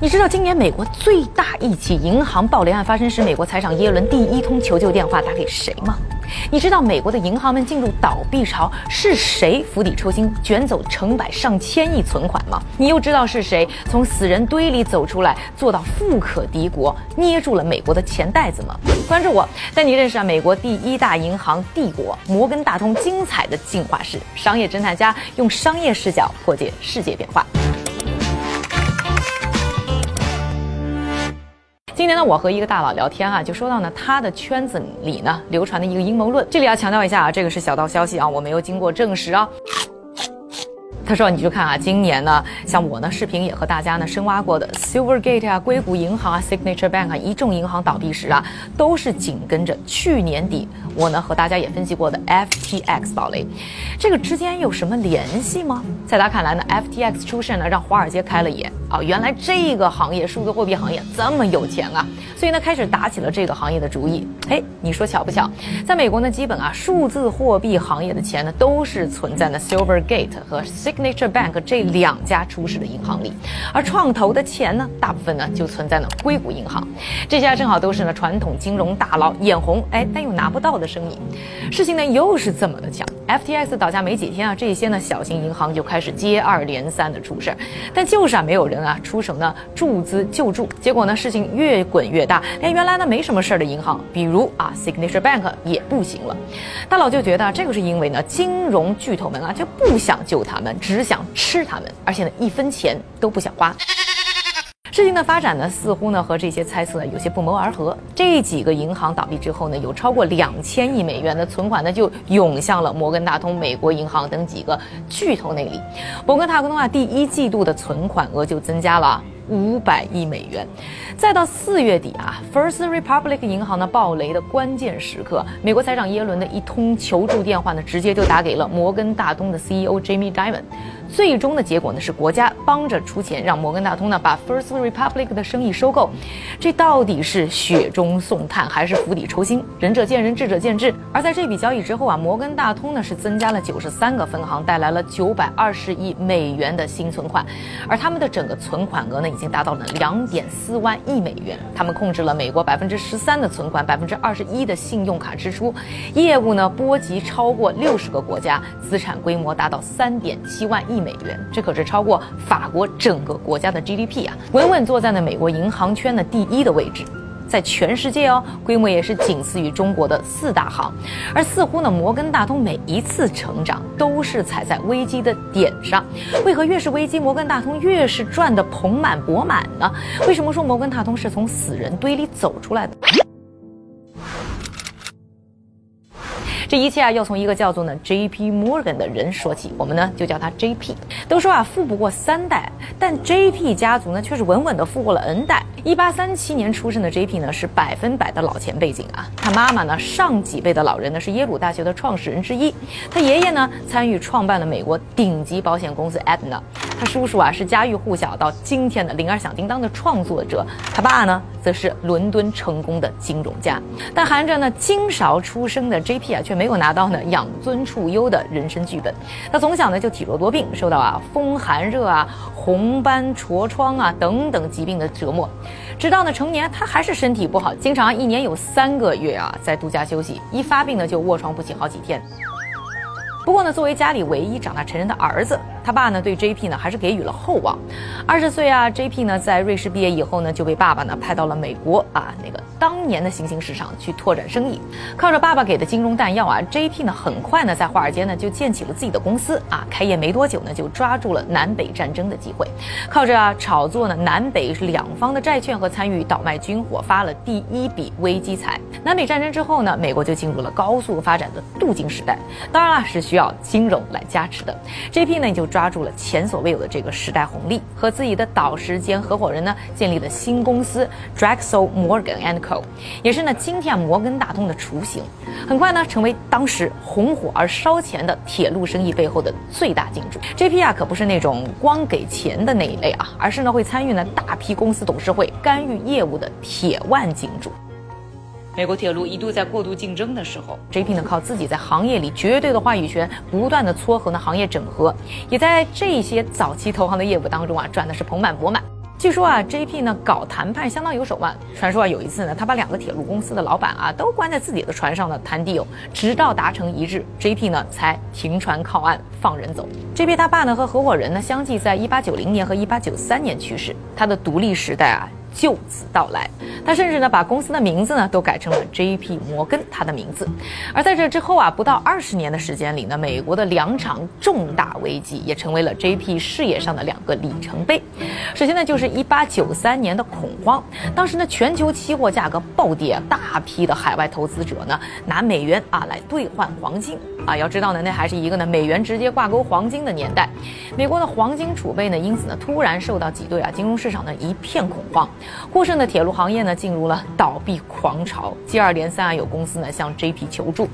你知道今年美国最大一起银行暴雷案发生时，美国财长耶伦第一通求救电话打给谁吗？你知道美国的银行们进入倒闭潮是谁釜底抽薪卷走成百上千亿存款吗？你又知道是谁从死人堆里走出来做到富可敌国，捏住了美国的钱袋子吗？关注我，带你认识啊美国第一大银行帝国摩根大通精彩的进化史。商业侦探家用商业视角破解世界变化。今年呢，我和一个大佬聊天啊，就说到呢，他的圈子里呢流传的一个阴谋论。这里要强调一下啊，这个是小道消息啊，我没有经过证实啊。他说：“你就看啊，今年呢，像我呢，视频也和大家呢深挖过的 Silvergate 啊、硅谷银行啊、Signature Bank 啊，一众银行倒闭时啊，都是紧跟着去年底我呢和大家也分析过的 FTX 暴雷，这个之间有什么联系吗？在他看来呢，FTX 出事呢，让华尔街开了眼啊，原来这个行业数字货币行业这么有钱啊，所以呢，开始打起了这个行业的主意。哎，你说巧不巧？在美国呢，基本啊，数字货币行业的钱呢，都是存在呢 Silvergate 和 Sig。Signature Bank 这两家出事的银行里，而创投的钱呢，大部分呢就存在呢硅谷银行，这家正好都是呢传统金融大佬眼红哎，但又拿不到的生意。事情呢又是这么的巧，FTX 倒下没几天啊，这些呢小型银行就开始接二连三的出事，但就是啊没有人啊出手呢注资救助，结果呢事情越滚越大，连原来呢没什么事儿的银行，比如啊 Signature Bank 也不行了。大佬就觉得这个是因为呢金融巨头们啊就不想救他们。只想吃他们，而且呢，一分钱都不想花。事情的发展呢，似乎呢和这些猜测有些不谋而合。这几个银行倒闭之后呢，有超过两千亿美元的存款呢，就涌向了摩根大通、美国银行等几个巨头那里。摩根大通啊，第一季度的存款额就增加了。五百亿美元，再到四月底啊，First Republic 银行呢暴雷的关键时刻，美国财长耶伦的一通求助电话呢，直接就打给了摩根大通的 CEO Jamie Dimon。最终的结果呢是国家帮着出钱，让摩根大通呢把 First Republic 的生意收购。这到底是雪中送炭还是釜底抽薪？仁者见仁，智者见智。而在这笔交易之后啊，摩根大通呢是增加了九十三个分行，带来了九百二十亿美元的新存款，而他们的整个存款额呢已经达到了两点四万亿美元。他们控制了美国百分之十三的存款，百分之二十一的信用卡支出，业务呢波及超过六十个国家，资产规模达到三点七万亿。美元，这可是超过法国整个国家的 GDP 啊！稳稳坐在了美国银行圈的第一的位置，在全世界哦，规模也是仅次于中国的四大行。而似乎呢，摩根大通每一次成长都是踩在危机的点上。为何越是危机，摩根大通越是赚得盆满钵满呢？为什么说摩根大通是从死人堆里走出来的？这一切啊，要从一个叫做呢 J.P. Morgan 的人说起。我们呢就叫他 J.P. 都说啊，富不过三代，但 J.P. 家族呢却是稳稳的富过了 N 代。一八三七年出生的 J.P. 呢是百分百的老钱背景啊。他妈妈呢上几辈的老人呢是耶鲁大学的创始人之一。他爷爷呢参与创办了美国顶级保险公司 Aetna。他叔叔啊是家喻户晓到今天的铃儿响叮当的创作者。他爸呢则是伦敦成功的金融家。但含着呢金勺出生的 J.P. 啊却。没有拿到呢养尊处优的人生剧本，他从小呢就体弱多病，受到啊风寒热啊、红斑痤疮啊等等疾病的折磨，直到呢成年他还是身体不好，经常一年有三个月啊在度假休息，一发病呢就卧床不起好几天。不过呢，作为家里唯一长大成人的儿子，他爸呢对 J.P. 呢还是给予了厚望。二十岁啊，J.P. 呢在瑞士毕业以后呢，就被爸爸呢派到了美国啊那个当年的新兴市场去拓展生意。靠着爸爸给的金融弹药啊，J.P. 呢很快呢在华尔街呢就建起了自己的公司啊。开业没多久呢，就抓住了南北战争的机会，靠着啊炒作呢南北两方的债券和参与倒卖军火，发了第一笔危机财。南北战争之后呢，美国就进入了高速发展的镀金时代。当然了，是需要金融来加持的，J.P. 呢就抓住了前所未有的这个时代红利，和自己的导师兼合伙人呢建立了新公司 Drexel Morgan and 也是呢今天摩根大通的雏形。很快呢成为当时红火而烧钱的铁路生意背后的最大金主。J.P. 啊可不是那种光给钱的那一类啊，而是呢会参与呢大批公司董事会干预业务的铁腕金主。美国铁路一度在过度竞争的时候，J.P. 呢靠自己在行业里绝对的话语权，不断的撮合呢行业整合，也在这些早期投行的业务当中啊赚的是盆满钵满。据说啊，J.P. 呢搞谈判相当有手腕。传说啊，有一次呢，他把两个铁路公司的老板啊都关在自己的船上呢谈 deal，直到达成一致，J.P. 呢才停船靠岸放人走。J.P. 他爸呢和合伙人呢相继在1890年和1893年去世，他的独立时代啊。就此到来，他甚至呢把公司的名字呢都改成了 J.P. 摩根，他的名字。而在这之后啊，不到二十年的时间里呢，美国的两场重大危机也成为了 J.P. 事业上的两个里程碑。首先呢，就是一八九三年的恐慌，当时呢全球期货价格暴跌，大批的海外投资者呢拿美元啊来兑换黄金啊。要知道呢，那还是一个呢美元直接挂钩黄金的年代，美国的黄金储备呢因此呢突然受到挤兑啊，金融市场呢一片恐慌。过剩的铁路行业呢，进入了倒闭狂潮。接二连三啊，有公司呢向 J.P. 求助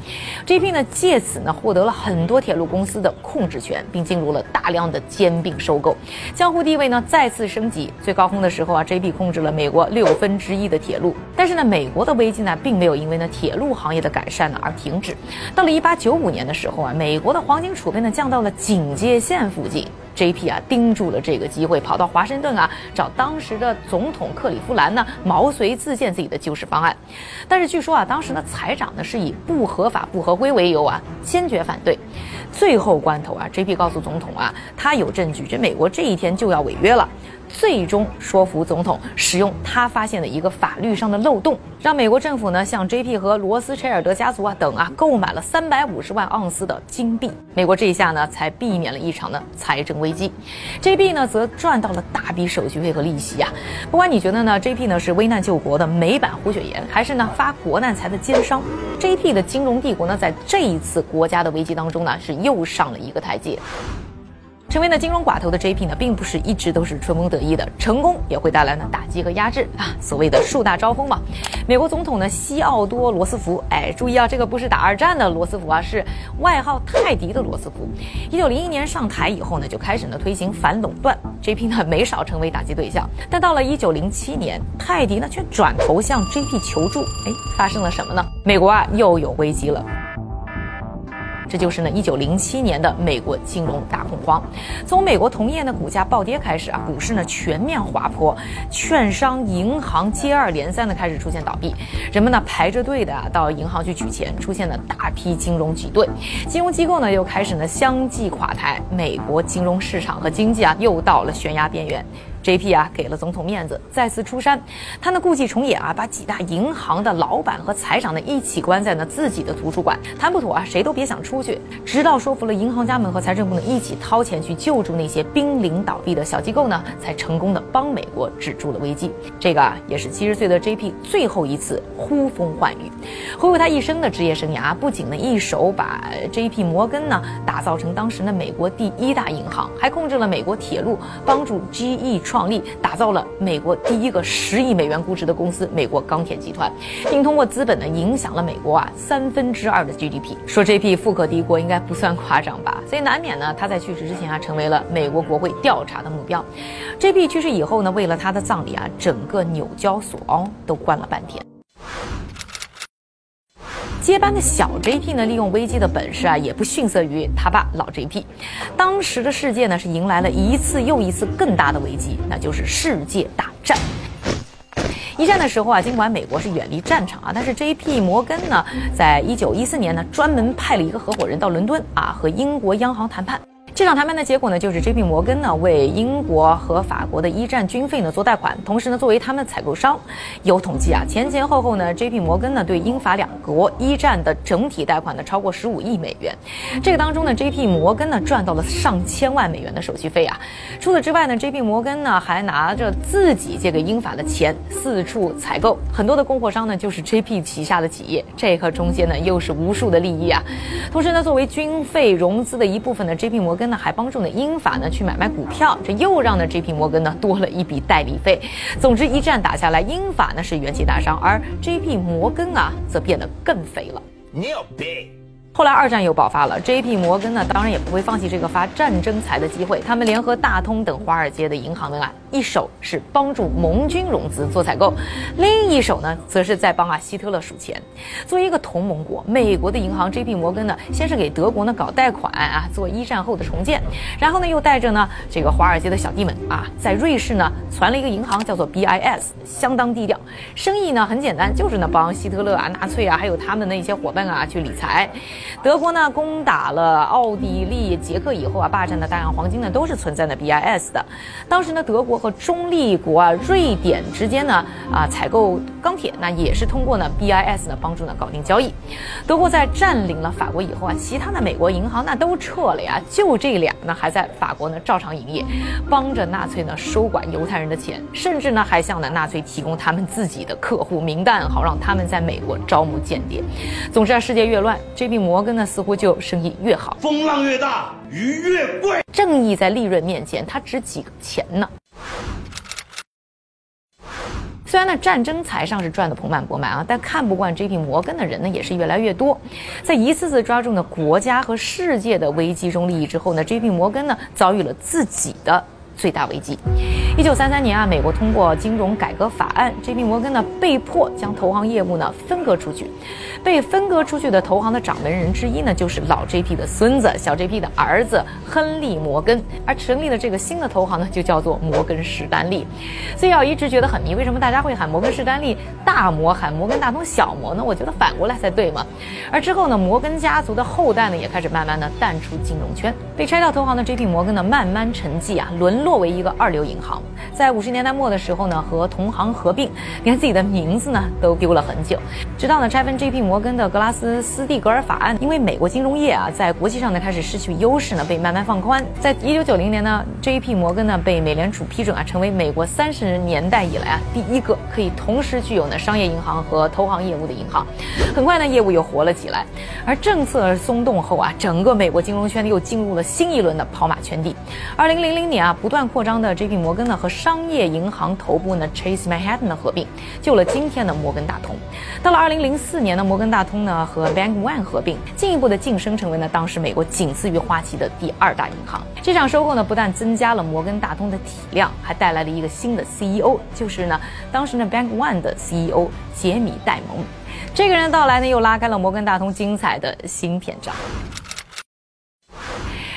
，J.P. 呢借此呢获得了很多铁路公司的控制权，并进入了大量的兼并收购，江湖地位呢再次升级。最高峰的时候啊，J.P. 控制了美国六分之一的铁路。但是呢，美国的危机呢并没有因为呢铁路行业的改善呢而停止。到了一八九五年的时候啊，美国的黄金储备呢降到了警戒线附近。J.P. 啊，盯住了这个机会，跑到华盛顿啊，找当时的总统克里夫兰呢，毛遂自荐自己的救市方案。但是据说啊，当时的财长呢是以不合法、不合规为由啊，坚决反对。最后关头啊，J.P. 告诉总统啊，他有证据，这美国这一天就要违约了。最终说服总统使用他发现的一个法律上的漏洞，让美国政府呢向 J.P. 和罗斯柴尔德家族啊等啊购买了三百五十万盎司的金币。美国这一下呢才避免了一场的财政危机，J.P. 呢则赚到了大笔手续费和利息啊。不管你觉得呢 J.P. 呢是危难救国的美版胡雪岩，还是呢发国难财的奸商，J.P. 的金融帝国呢在这一次国家的危机当中呢是又上了一个台阶。成为呢金融寡头的 J.P. 呢，并不是一直都是春风得意的，成功也会带来呢打击和压制啊。所谓的树大招风嘛。美国总统呢西奥多·罗斯福，哎，注意啊，这个不是打二战的罗斯福啊，是外号泰迪的罗斯福。一九零一年上台以后呢，就开始呢推行反垄断，J.P. 呢没少成为打击对象。但到了一九零七年，泰迪呢却转头向 J.P. 求助，哎，发生了什么呢？美国啊又有危机了。这就是呢，一九零七年的美国金融大恐慌。从美国同业呢股价暴跌开始啊，股市呢全面滑坡，券商、银行接二连三的开始出现倒闭，人们呢排着队的啊到银行去取钱，出现了大批金融挤兑，金融机构呢又开始呢相继垮台，美国金融市场和经济啊又到了悬崖边缘。J.P. 啊，给了总统面子，再次出山。他呢故伎重演啊，把几大银行的老板和财长呢一起关在呢自己的图书馆，谈不妥啊，谁都别想出去。直到说服了银行家们和财政部呢一起掏钱去救助那些濒临倒闭的小机构呢，才成功的帮美国止住了危机。这个啊，也是七十岁的 J.P. 最后一次呼风唤雨。回顾他一生的职业生涯，不仅呢一手把 J.P. 摩根呢打造成当时呢美国第一大银行，还控制了美国铁路，帮助 G.E. 创立打造了美国第一个十亿美元估值的公司——美国钢铁集团，并通过资本呢影响了美国啊三分之二的 GDP。说 J.P. 富可敌国应该不算夸张吧？所以难免呢他在去世之前啊成为了美国国会调查的目标。J.P. 去世以后呢，为了他的葬礼啊，整个纽交所哦都关了半天。接班的小 J.P. 呢，利用危机的本事啊，也不逊色于他爸老 J.P. 当时的世界呢，是迎来了一次又一次更大的危机，那就是世界大战。一战的时候啊，尽管美国是远离战场啊，但是 J.P. 摩根呢，在一九一四年呢，专门派了一个合伙人到伦敦啊，和英国央行谈判。这场谈判的结果呢，就是 J.P. 摩根呢为英国和法国的一战军费呢做贷款，同时呢作为他们采购商。有统计啊，前前后后呢，J.P. 摩根呢对英法两国一战的整体贷款呢超过十五亿美元。这个当中呢，J.P. 摩根呢赚到了上千万美元的手续费啊。除此之外呢，J.P. 摩根呢还拿着自己借给英法的钱四处采购，很多的供货商呢就是 J.P. 旗下的企业，这个中间呢又是无数的利益啊。同时呢，作为军费融资的一部分呢，J.P. 摩根。呢还帮助呢英法呢去买卖股票，这又让呢 J.P. 摩根呢多了一笔代理费。总之一战打下来，英法呢是元气大伤，而 J.P. 摩根啊则变得更肥了。牛逼后来二战又爆发了，J.P. 摩根呢，当然也不会放弃这个发战争财的机会。他们联合大通等华尔街的银行们啊，一手是帮助盟军融资做采购，另一手呢，则是在帮啊希特勒数钱。作为一个同盟国，美国的银行 J.P. 摩根呢，先是给德国呢搞贷款啊，做一战后的重建，然后呢，又带着呢这个华尔街的小弟们啊，在瑞士呢传了一个银行，叫做 B.I.S，相当低调，生意呢很简单，就是呢帮希特勒啊、纳粹啊，还有他们的一些伙伴啊去理财。德国呢攻打了奥地利、捷克以后啊，霸占的大量黄金呢都是存在的 BIS 的。当时呢，德国和中立国啊瑞典之间呢啊采购钢铁，那也是通过呢 BIS 呢帮助呢搞定交易。德国在占领了法国以后啊，其他的美国银行那都撤了呀，就这俩呢还在法国呢照常营业，帮着纳粹呢收管犹太人的钱，甚至呢还向呢纳粹提供他们自己的客户名单，好让他们在美国招募间谍。总之啊，世界越乱，J.P. 摩根呢似乎就生意越好，风浪越大，鱼越贵。正义在利润面前，它值几个钱呢？虽然呢，战争财上是赚得盆满钵满啊，但看不惯 J.P. 摩根的人呢也是越来越多。在一次次抓住呢国家和世界的危机中利益之后呢，J.P. 摩根呢遭遇了自己的。最大危机。一九三三年啊，美国通过金融改革法案，J.P. 摩根呢被迫将投行业务呢分割出去。被分割出去的投行的掌门人之一呢，就是老 J.P. 的孙子，小 J.P. 的儿子亨利·摩根。而成立的这个新的投行呢，就叫做摩根士丹利。所以啊，一直觉得很迷，为什么大家会喊摩根士丹利大摩，喊摩根大通小摩呢？我觉得反过来才对嘛。而之后呢，摩根家族的后代呢，也开始慢慢的淡出金融圈。被拆掉投行的 J.P. 摩根呢，慢慢沉寂啊，沦。落为一个二流银行，在五十年代末的时候呢，和同行合并，连自己的名字呢都丢了很久。直到呢拆分 J.P. 摩根的格拉斯斯蒂格尔法案，因为美国金融业啊在国际上呢开始失去优势呢，被慢慢放宽。在一九九零年呢，J.P. 摩根呢被美联储批准啊，成为美国三十年代以来啊第一个可以同时具有呢商业银行和投行业务的银行。很快呢，业务又活了起来。而政策松动后啊，整个美国金融圈又进入了新一轮的跑马圈地。二零零零年啊，不。断不断扩张的 J.P. 摩根呢和商业银行头部呢 Chase Manhattan 的合并，救了今天的摩根大通。到了2004年呢，摩根大通呢和 Bank One 合并，进一步的晋升成为呢当时美国仅次于花旗的第二大银行。这场收购呢不但增加了摩根大通的体量，还带来了一个新的 CEO，就是呢当时呢 Bank One 的 CEO 杰米戴蒙。这个人的到来呢又拉开了摩根大通精彩的新篇章。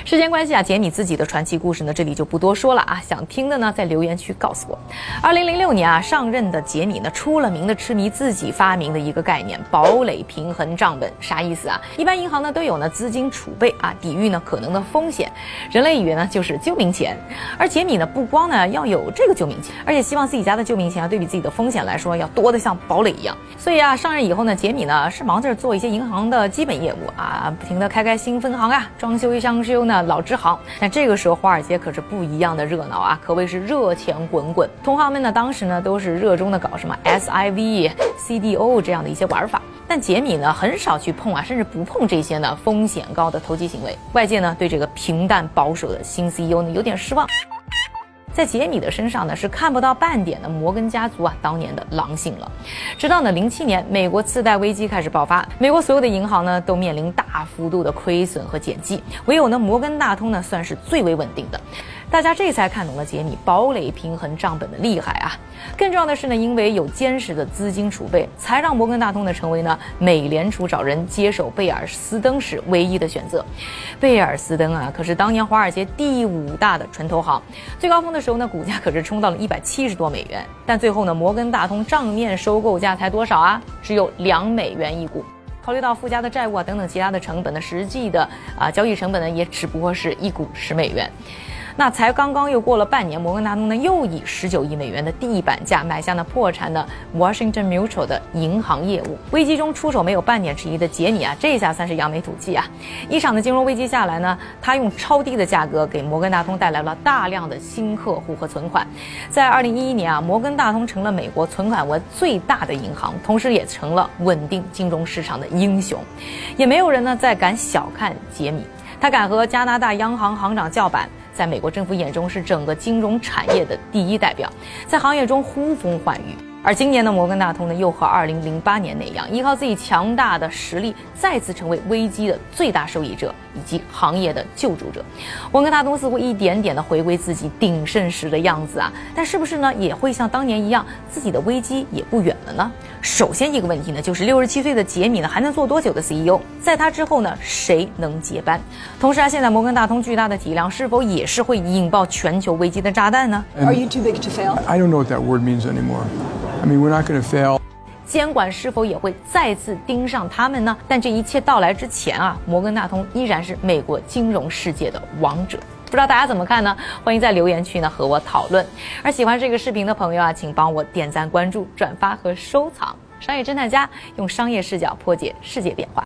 时间关系啊，杰米自己的传奇故事呢，这里就不多说了啊。想听的呢，在留言区告诉我。二零零六年啊，上任的杰米呢，出了名的痴迷自己发明的一个概念——堡垒平衡账本。啥意思啊？一般银行呢都有呢资金储备啊，抵御呢可能的风险。人类语言呢就是救命钱。而杰米呢，不光呢要有这个救命钱，而且希望自己家的救命钱啊，对比自己的风险来说要多得像堡垒一样。所以啊，上任以后呢，杰米呢是忙着做一些银行的基本业务啊，不停的开开新分行啊，装修一装修呢。老支行，那这个时候华尔街可是不一样的热闹啊，可谓是热钱滚滚。同行们呢，当时呢都是热衷的搞什么 SIV、CDO 这样的一些玩法，但杰米呢很少去碰啊，甚至不碰这些呢风险高的投机行为。外界呢对这个平淡保守的新 CEO 呢有点失望。在杰米的身上呢，是看不到半点的摩根家族啊当年的狼性了。直到呢零七年，美国次贷危机开始爆发，美国所有的银行呢都面临大幅度的亏损和减记，唯有呢摩根大通呢算是最为稳定的。大家这才看懂了杰米堡垒平衡账本的厉害啊！更重要的是呢，因为有坚实的资金储备，才让摩根大通呢成为呢美联储找人接手贝尔斯登时唯一的选择。贝尔斯登啊，可是当年华尔街第五大的纯投行，最高峰的时候呢，股价可是冲到了一百七十多美元。但最后呢，摩根大通账面收购价才多少啊？只有两美元一股。考虑到附加的债务啊等等其他的成本呢，实际的啊交易成本呢，也只不过是一股十美元。那才刚刚又过了半年，摩根大通呢又以十九亿美元的地板价买下了破产的 Washington Mutual 的银行业务。危机中出手没有半点迟疑的杰米啊，这下算是扬眉吐气啊！一场的金融危机下来呢，他用超低的价格给摩根大通带来了大量的新客户和存款。在二零一一年啊，摩根大通成了美国存款额最大的银行，同时也成了稳定金融市场的英雄。也没有人呢再敢小看杰米，他敢和加拿大央行行长叫板。在美国政府眼中是整个金融产业的第一代表，在行业中呼风唤雨。而今年的摩根大通呢，又和2008年那样，依靠自己强大的实力，再次成为危机的最大受益者以及行业的救助者。摩根大通似乎一点点的回归自己鼎盛时的样子啊，但是不是呢，也会像当年一样，自己的危机也不远了呢？首先一个问题呢，就是六十七岁的杰米呢，还能做多久的 CEO？在他之后呢，谁能接班？同时啊，现在摩根大通巨大的体量，是否也是会引爆全球危机的炸弹呢？Are you too big to fail? I don't know what that word means anymore. I mean, we're not going to fail. 监管是否也会再次盯上他们呢？但这一切到来之前啊，摩根大通依然是美国金融世界的王者。不知道大家怎么看呢？欢迎在留言区呢和我讨论。而喜欢这个视频的朋友啊，请帮我点赞、关注、转发和收藏。商业侦探家用商业视角破解世界变化。